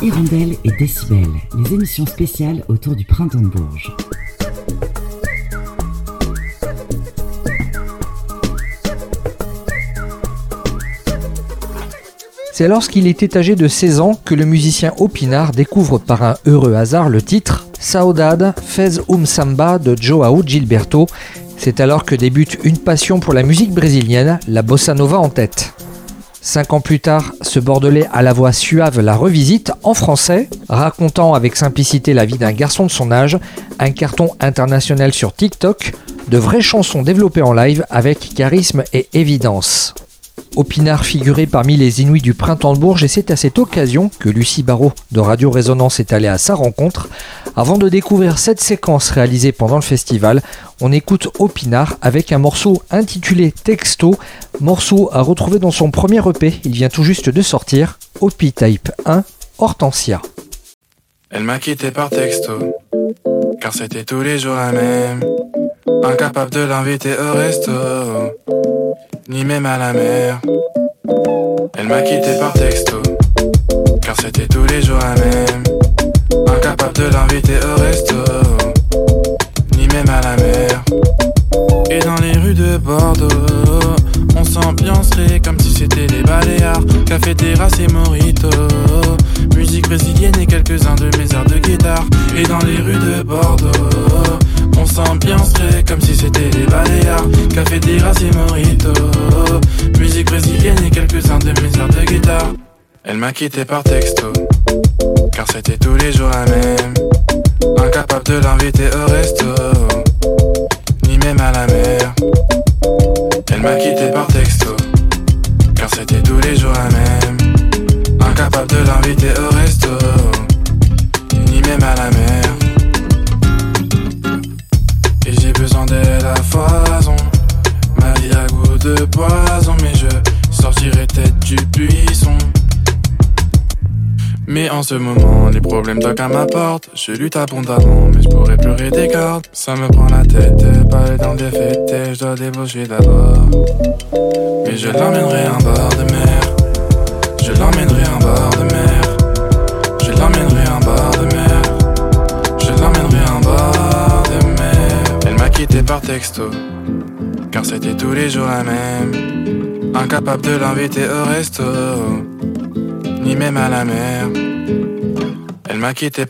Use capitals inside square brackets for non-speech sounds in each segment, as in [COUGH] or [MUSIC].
Hirondelle et Décibel, les émissions spéciales autour du printemps de Bourges. C'est lorsqu'il était âgé de 16 ans que le musicien Opinard découvre par un heureux hasard le titre Saudade Fez um Samba de Joao Gilberto. C'est alors que débute une passion pour la musique brésilienne, la bossa nova en tête. Cinq ans plus tard, ce Bordelais à la voix suave la revisite en français, racontant avec simplicité la vie d'un garçon de son âge, un carton international sur TikTok, de vraies chansons développées en live avec charisme et évidence. Opinard figurait parmi les Inuits du printemps de Bourges et c'est à cette occasion que Lucie Barrault de Radio Résonance est allée à sa rencontre. Avant de découvrir cette séquence réalisée pendant le festival, on écoute Opinard avec un morceau intitulé Texto, morceau à retrouver dans son premier EP, il vient tout juste de sortir, Opi Type 1, Hortensia. Elle m'a quitté par texto, car c'était tous les jours la même. Incapable de l'inviter au resto, ni même à la mer. Elle m'a quitté par texto, car c'était tous les jours la même. Incapable de l'inviter au resto, ni même à la mer. Et dans les rues de Bordeaux, on s'ambiancerait comme si c'était les Baléares, café, terrasse et morito. Musique brésilienne et quelques-uns de mes airs de guitare. Et dans les rues de Bordeaux, on s'ambiancerait comme si c'était les Baléares, café, terrasse et morito. Musique brésilienne et quelques-uns de mes airs de guitare. Elle m'a quitté par texto, car c'était tous les jours la même. Incapable de l'inviter au resto, ni même à la mer. Elle m'a quitté par texto, car c'était tous les jours la même. Incapable de l'inviter au resto, ni même à la mer. Et j'ai besoin d'elle à foison. Ma vie a goût de poison, en ce moment, les problèmes toquent à ma porte. Je lutte abondamment, mais je pourrais pleurer des cordes. Ça me prend la tête, pas les dents défaitées, je dois débaucher d'abord. Mais je l'emmènerai en bord de mer. Je l'emmènerai en bord de mer. Je l'emmènerai en bord de mer. Je l'emmènerai en bord de mer. Elle m'a quitté par texto, car c'était tous les jours la même. Incapable de l'inviter au resto, ni même à la mer. Elle m'a quitté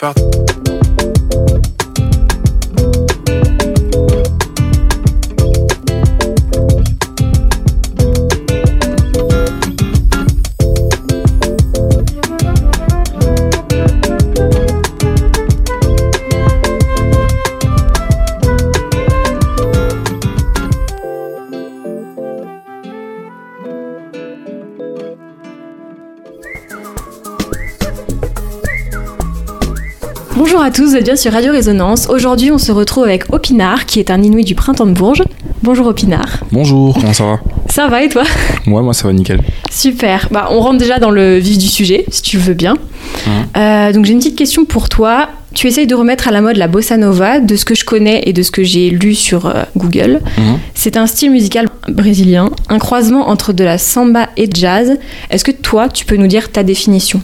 Bonjour à tous, vous êtes bien sur Radio Résonance. Aujourd'hui, on se retrouve avec Opinard, qui est un Inuit du printemps de Bourges. Bonjour Opinard. Bonjour, comment ça va Ça va et toi Moi, moi ça va nickel. Super. Bah, on rentre déjà dans le vif du sujet, si tu veux bien. Euh, donc j'ai une petite question pour toi. Tu essayes de remettre à la mode la bossa nova, de ce que je connais et de ce que j'ai lu sur euh, Google. Mhm. C'est un style musical brésilien, un croisement entre de la samba et jazz. Est-ce que toi, tu peux nous dire ta définition?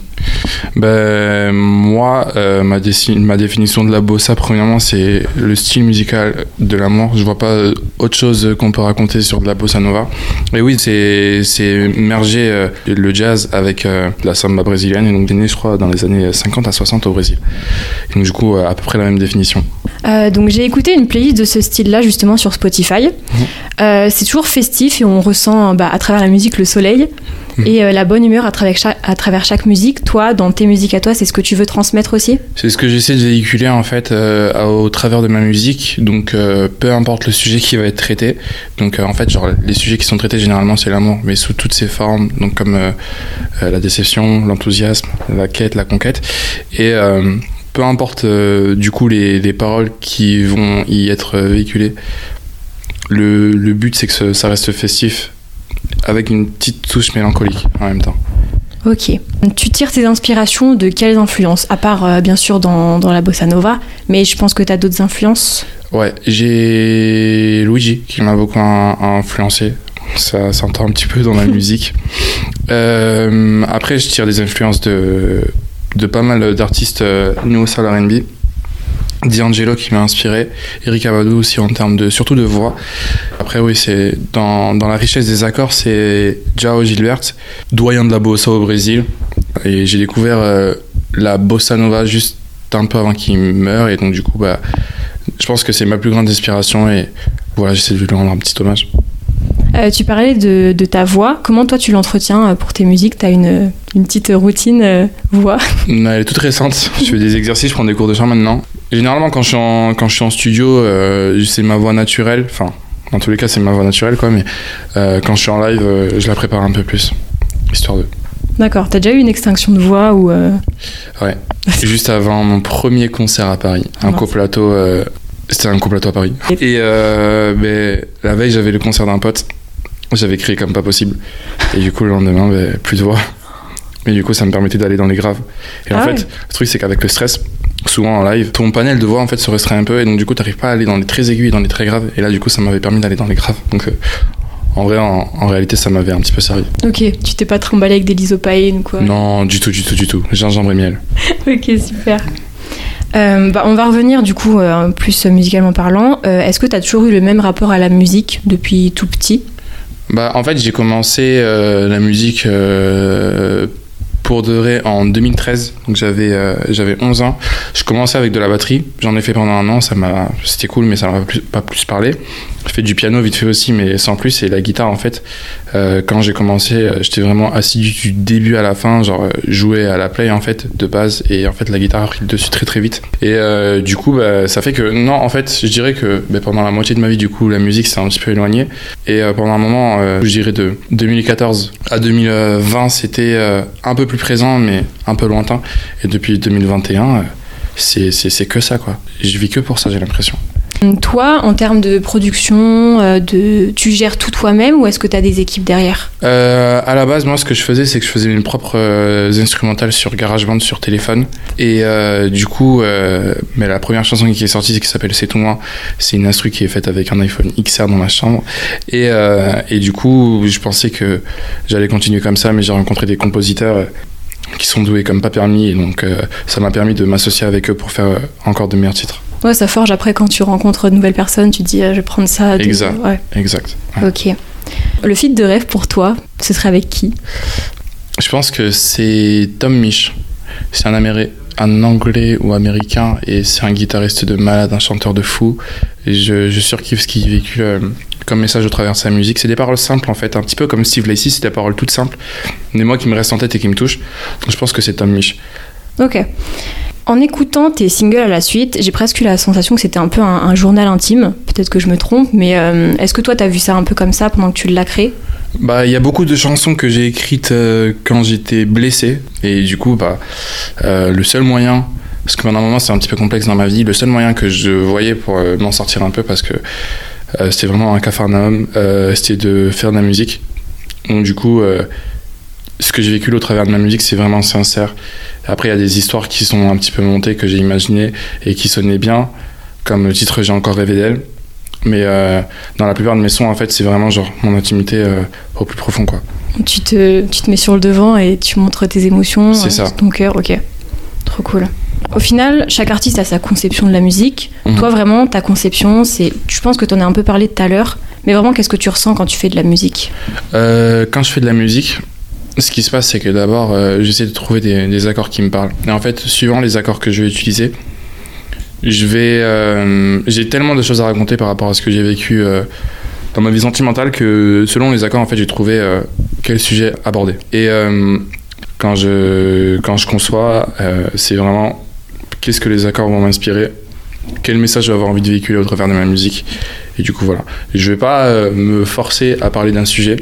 Ben, moi, euh, ma, définition de la bossa, premièrement, c'est le style musical de l'amour. Je vois pas euh, autre chose qu'on peut raconter sur de la bossa nova. Et oui, c'est merger euh, le jazz avec euh, la samba brésilienne, et donc né, je crois, dans les années 50 à 60 au Brésil. Et donc, du coup, à peu près la même définition. Donc j'ai écouté une playlist de ce style-là justement sur Spotify. Euh, c'est toujours festif et on ressent bah, à travers la musique le soleil Mhm. et euh, la bonne humeur à travers, chaque, à travers chaque musique. Toi, dans tes musiques à toi, c'est ce que tu veux transmettre aussi? C'est ce que j'essaie de véhiculer en fait euh, au travers de ma musique. Donc euh, peu importe le sujet qui va être traité. Donc en fait genre les sujets qui sont traités généralement c'est l'amour, mais sous toutes ses formes. Donc comme la déception, l'enthousiasme, la quête, la conquête. Et peu importe du coup les, les paroles qui vont y être véhiculées. Le, le but c'est que ça reste festif avec une petite touche mélancolique en même temps. Ok. Tu tires tes inspirations de quelles influences À part euh, bien sûr dans, dans la bossa nova, mais je pense que tu as d'autres influences? Ouais, j'ai Luigi qui m'a beaucoup in- influencé. Ça s'entend un petit peu dans la [LAUGHS] musique. Euh, après, je tire des influences de de pas mal d'artistes euh, New Soul R&B. D'Angelo qui m'a inspiré, Eric Abadou aussi en termes de surtout de voix. Après oui, c'est dans, dans la richesse des accords, c'est Jao Gilbert, doyen de la bossa au Brésil. Et j'ai découvert euh, la bossa nova juste un peu avant qu'il meure et donc du coup bah je pense que c'est ma plus grande inspiration et voilà, j'essaie de lui rendre un petit hommage. Euh, tu parlais de, de, ta voix. Comment toi tu l'entretiens euh, pour tes musiques? Tu as une, une, petite routine euh, voix? Elle est toute récente. je fais des exercices, je prends des cours de chant maintenant. Généralement, quand je suis en, quand je suis en studio, euh, c'est ma voix naturelle. Enfin, dans tous les cas, c'est ma voix naturelle, quoi. Mais euh, quand je suis en live, je la prépare un peu plus, histoire de. D'accord. T'as déjà eu une extinction de voix ou Ouais. [LAUGHS] Juste avant mon premier concert à Paris, un coplateau. C'était un coplateau à Paris. Et euh, ben, la veille, j'avais le concert d'un pote. J'avais crié comme pas possible. Et du coup, le lendemain, ben, plus de voix. Mais du coup, ça me permettait d'aller dans les graves. Et ah en ouais. fait, le truc, c'est qu'avec le stress, souvent en live, ton panel de voix en fait se restreint un peu. Et donc, du coup, t'arrives pas à aller dans les très aigus et dans les très graves. Et là, du coup, ça m'avait permis d'aller dans les graves. Donc, euh, en vrai, en, en, réalité, ça m'avait un petit peu servi. Ok, tu t'es pas trimballé avec des lysopaïnes ou quoi? Non, du tout, du tout, du tout. Gingembre et miel. [LAUGHS] ok, super. Euh, bah, on va revenir du coup euh, plus musicalement parlant. Euh, Est-ce que tu as toujours eu le même rapport à la musique depuis tout petit? Bah, En fait, j'ai commencé la musique pour de vrai en 2013, donc j'avais j'avais 11 ans. Je commençais avec de la batterie, j'en ai fait pendant un an, ça m'a c'était cool, mais ça m'a pas plus parlé. Je fais du piano vite fait aussi, mais sans plus. Et la guitare, en fait, euh, quand j'ai commencé, j'étais vraiment assidu du début à la fin, genre jouer à la play en fait de base. Et en fait, la guitare a pris dessus très très vite. Et euh, du coup, bah, ça fait que non, en fait, je dirais que bah, pendant la moitié de ma vie, du coup, la musique s'est un petit peu éloignée. Et euh, pendant un moment, je dirais de 2014 à 2020, c'était un peu plus présent, mais un peu lointain. Et depuis 2021, c'est que ça quoi. Je vis que pour ça, j'ai l'impression. Toi, en termes de production, euh, tu gères tout toi-même ou est-ce que tu as des équipes derrière euh, À la base, moi, ce que je faisais, c'est que je faisais mes propres euh, instrumentales sur GarageBand, sur téléphone. Et euh, du coup, euh, mais la première chanson qui est sortie, qui s'appelle C'est tout moi. C'est une instru qui est faite avec un iPhone XR dans ma chambre. Et, euh, et du coup, je pensais que j'allais continuer comme ça, mais j'ai rencontré des compositeurs qui sont doués comme pas permis. Et donc, ça m'a permis de m'associer avec eux pour faire encore de meilleurs titres. Ouais, ça forge après quand tu rencontres de nouvelles personnes, tu te dis, ah, je vais prendre ça. Exact. Ouais. Exact. Ouais. Ok. Le feat de rêve pour toi, ce serait avec qui? Je pense que c'est Tom Misch. C'est un, Américain un anglais ou américain et c'est un guitariste de malade, un chanteur de fou. Et je, je surkiffe ce qu'il véhicule euh, comme message au travers de sa musique. C'est des paroles simples en fait, un petit peu comme Steve Lacy, c'est des paroles toutes simples, mais moi qui me restent en tête et qui me touchent. Donc je pense que c'est Tom Misch. Ok. En écoutant tes singles à la suite, j'ai presque eu la sensation que c'était un peu un, journal intime. Peut-être que je me trompe, mais euh, est-ce que toi, t'as vu ça un peu comme ça pendant que tu l'as créé? Bah, il y a beaucoup de chansons que j'ai écrites euh, quand j'étais blessé, et du coup, bah, euh, le seul moyen, parce que pendant un c'est un petit peu complexe dans ma vie, le seul moyen que je voyais pour m'en sortir un peu, parce que c'était vraiment un cafarnaum, c'était de faire de la musique. Donc du coup ce que j'ai vécu au travers de ma musique, c'est vraiment sincère. Après, il y a des histoires qui sont un petit peu montées, que j'ai imaginées et qui sonnaient bien, comme le titre J'ai encore rêvé d'elle. Mais euh, dans la plupart de mes sons, en fait, c'est vraiment genre mon intimité euh, au plus profond, quoi. Tu te, tu te mets sur le devant et tu montres tes émotions, ça. ton cœur, ok. Trop cool. Au final, chaque artiste a sa conception de la musique. Mhm. Toi, vraiment, ta conception, c'est. Je pense que tu en as un peu parlé tout à l'heure, mais vraiment, qu'est-ce que tu ressens quand tu fais de la musique? Euh, quand je fais de la musique, ce qui se passe, c'est que d'abord, euh, j'essaie de trouver des, accords qui me parlent. Et en fait, suivant les accords que je vais utiliser, je vais. euh, j'ai tellement de choses à raconter par rapport à ce que j'ai vécu euh, dans ma vie sentimentale que selon les accords, en fait, j'ai trouvé euh, quel sujet aborder. Et quand, je, quand je conçois, c'est vraiment qu'est-ce que les accords vont m'inspirer, quel message je vais avoir envie de véhiculer au travers de ma musique? Et du coup, voilà. Je vais pas me forcer à parler d'un sujet.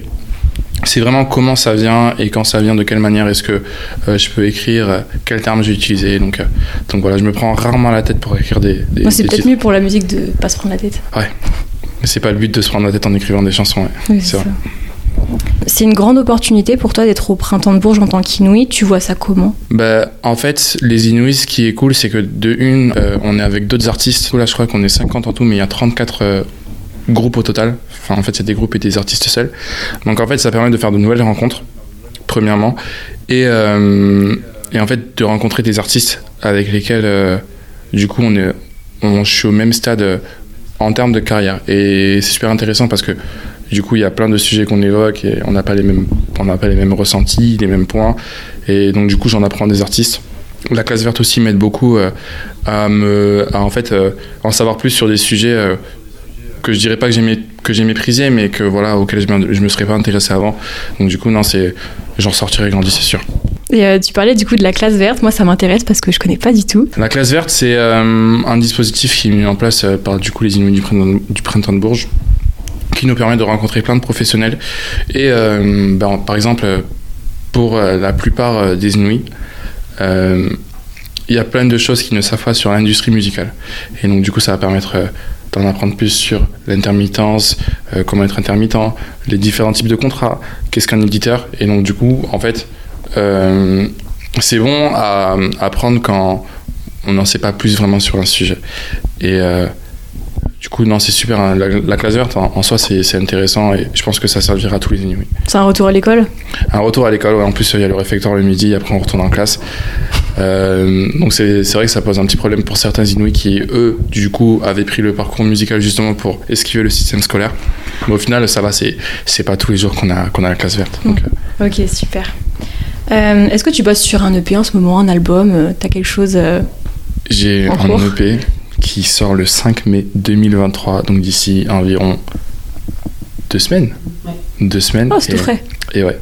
C'est vraiment comment ça vient et quand ça vient, de quelle manière est-ce que euh, je peux écrire, euh, quel terme je vais utiliser. Donc, euh, donc voilà, je me prends rarement la tête pour écrire des, des, Moi, c'est peut-être mieux pour la musique de pas se prendre la tête. Mais c'est pas le but de se prendre la tête en écrivant des chansons. ouais. Oui, C'est vrai. C'est une grande opportunité pour toi d'être au printemps de Bourges en tant qu'Inouï. Tu vois ça comment? Bah, en fait, les Inuits, ce qui est cool, c'est que de une, on est avec d'autres artistes. Là, je crois qu'on est 50 en tout, mais il y a 34 euh, groupes au total. Enfin, en fait, c'est des groupes et des artistes seuls. Donc, en fait, ça permet de faire de nouvelles rencontres, premièrement. Et, euh, en fait de rencontrer des artistes avec lesquels du coup on est je suis au même stade en termes de carrière et c'est super intéressant parce que du coup, il y a plein de sujets qu'on évoque et on n'a pas les mêmes, pas les mêmes ressentis, les mêmes points. Et donc, du coup, j'en apprends des artistes. La classe verte aussi m'aide beaucoup euh, à en fait, euh, en savoir plus sur des sujets euh, que je dirais pas que j'ai que j'ai méprisé, mais que voilà, auxquels je, je me serais pas intéressé avant. Donc, du coup, non, c'est, j'en sortirai grandi, c'est sûr. Et tu parlais du coup de la classe verte, moi ça m'intéresse parce que je connais pas du tout. La classe verte, c'est un dispositif qui est mis en place par du coup les Inuits du printemps, du printemps de Bourges qui nous permet de rencontrer plein de professionnels. Et euh, ben, par exemple, pour euh, la plupart euh, des Inuits, il y a plein de choses qui ne savent pas sur l'industrie musicale. Et donc, du coup, ça va permettre d'en apprendre plus sur l'intermittence, comment être intermittent, les différents types de contrats, qu'est-ce qu'un éditeur. Et donc, du coup, en fait, c'est bon à apprendre quand on n'en sait pas plus vraiment sur un sujet. Et du coup, non, c'est super. Hein. La, classe verte, en, soi, c'est intéressant et je pense que ça servira à tous les Inuits. C'est un retour à l'école? Un retour à l'école, En plus, il y a le réfectoire le midi, après on retourne en classe. Euh, donc c'est vrai que ça pose un petit problème pour certains Inuits qui, eux, du coup, avaient pris le parcours musical justement pour esquiver le système scolaire. Mais au final, ça va, c'est pas tous les jours qu'on a, qu'on a la classe verte. Donc, euh. Ok, super. Euh, est-ce que tu bosses sur un EP en ce moment, un album T'as quelque chose J'ai un EP qui sort le 5 mai 2023, donc d'ici environ deux semaines. Deux semaines. Oh, c'est tout frais. Et ouais.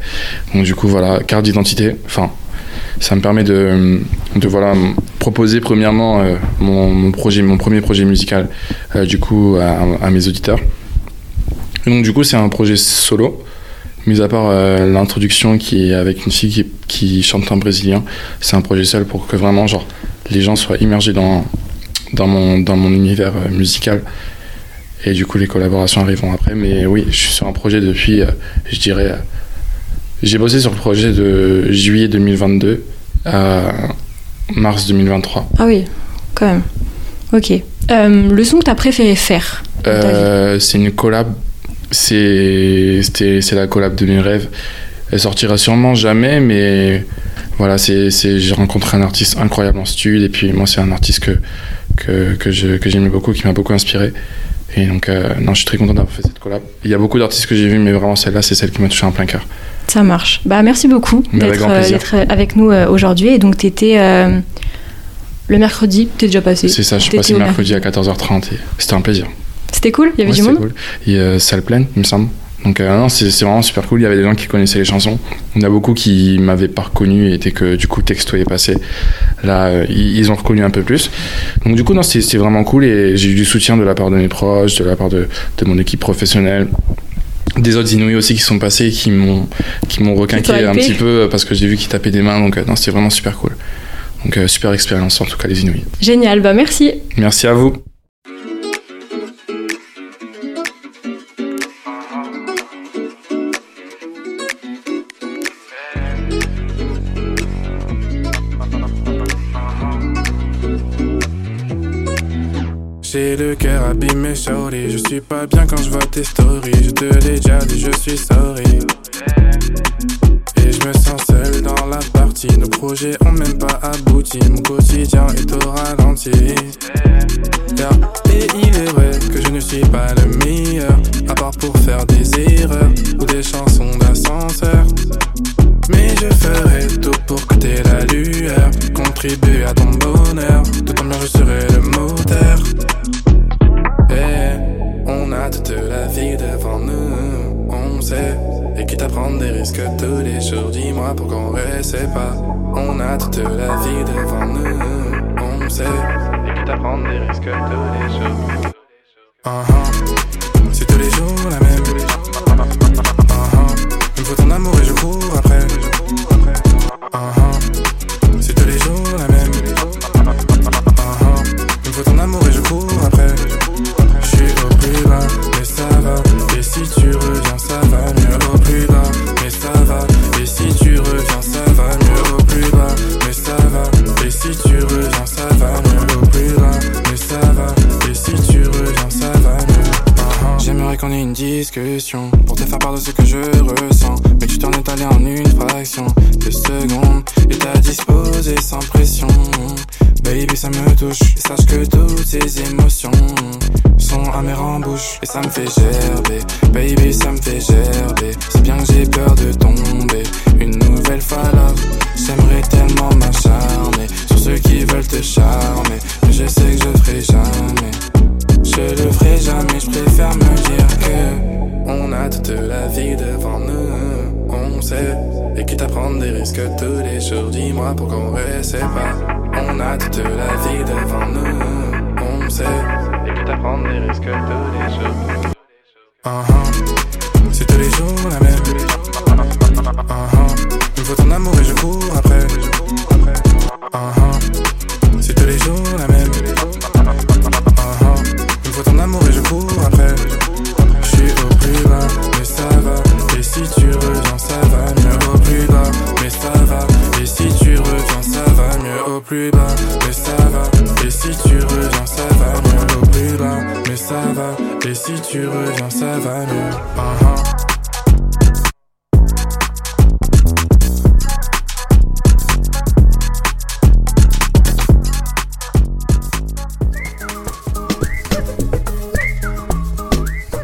Donc du coup, voilà, carte d'identité. Enfin, ça me permet de, voilà, proposer premièrement euh, mon, projet, mon premier projet musical, euh, du coup, à, mes auditeurs. donc du coup, c'est un projet solo. Mis à part euh, l'introduction qui est avec une fille qui, chante en brésilien, c'est un projet seul pour que vraiment genre les gens soient immergés dans, dans mon, dans mon univers musical. Et du coup, les collaborations arriveront après. Mais oui, je suis sur un projet depuis, je dirais, j'ai bossé sur le projet de juillet 2022 à mars 2023. Ah oui, quand même. Ok. le son que tu as préféré faire C'est une collab. C'est la collab de mes rêves. Elle sortira sûrement jamais, mais voilà, c'est j'ai rencontré un artiste incroyable en studio. Et puis moi, c'est un artiste que que, que j'aimais beaucoup, qui m'a beaucoup inspiré. Et donc, euh, non, je suis très content d'avoir fait cette collab. Il y a beaucoup d'artistes que j'ai vus, mais vraiment celle-là, c'est celle qui m'a touché en plein cœur. Ça marche. Bah, merci beaucoup d'être euh, avec nous euh, aujourd'hui. Et donc, tu étais le mercredi, tu es déjà passé C'est ça, je suis passé mercredi, mercredi à 14h30 et c'était un plaisir. C'était cool? Il y avait du monde? cool. Il y a salle pleine, il me semble. Donc euh, c'est vraiment super cool. Il y avait des gens qui connaissaient les chansons. Il y en a beaucoup qui m'avaient pas reconnu et étaient que du coup texto est passé. Là, euh, ils ont reconnu un peu plus. Donc du coup, non, c'est vraiment cool et j'ai eu du soutien de la part de mes proches, de la part de, de mon équipe professionnelle des autres Inouïs aussi qui sont passés et qui m'ont qui m'ont requinqué un petit peu parce que j'ai vu qu'ils tapaient des mains donc euh, non c'était vraiment super cool donc super expérience en tout cas les Inouïs génial bah merci merci à vous Je suis pas bien quand je vois tes stories. Je te l'ai déjà dit, je suis sorry. Et je me sens seul dans la partie. Nos projets ont même pas abouti. Mon quotidien tous les jours, dis-moi pourquoi on reste pas. On a toute la vie devant nous, on sait. Et quitte à prendre des risques tous les jours. Uh-huh. Veulent te charmer. Je sais que je ferai jamais. Je le ferai jamais, je préfère me dire que on a toute la vie devant nous. On sait, et quitte à prendre des risques tous les jours, dis-moi pourquoi on reste pas. On a toute la vie devant nous. On sait, et quitte à prendre des risques tous les jours. Uh-huh. Tous les jours la même. Uh-huh. Il me faut ton amour et je cours après. Je suis au plus bas, mais ça va. Et si tu reviens, ça va mieux au plus bas, mais ça va. Et si tu reviens, ça va mieux au plus bas, mais ça va. Et si tu reviens, ça va mieux au plus bas, mais ça va. Et si tu reviens, ça va mieux. Uh-huh.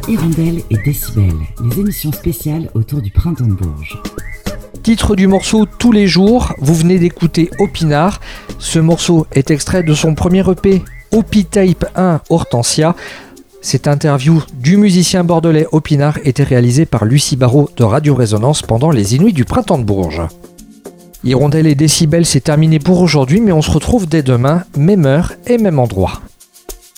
Hirondelle et Décibel, les émissions spéciales autour du printemps de Bourges. Titre du morceau Tous les jours, vous venez d'écouter Opinard. Ce morceau est extrait de son premier EP Opi Tape 1 Hortensia. Cette interview du musicien bordelais Opinard était réalisée par Lucie Barrault de Radio Résonance pendant les Inuits du printemps de Bourges. Hirondelle et Décibel, c'est terminé pour aujourd'hui, mais on se retrouve dès demain, même heure et même endroit.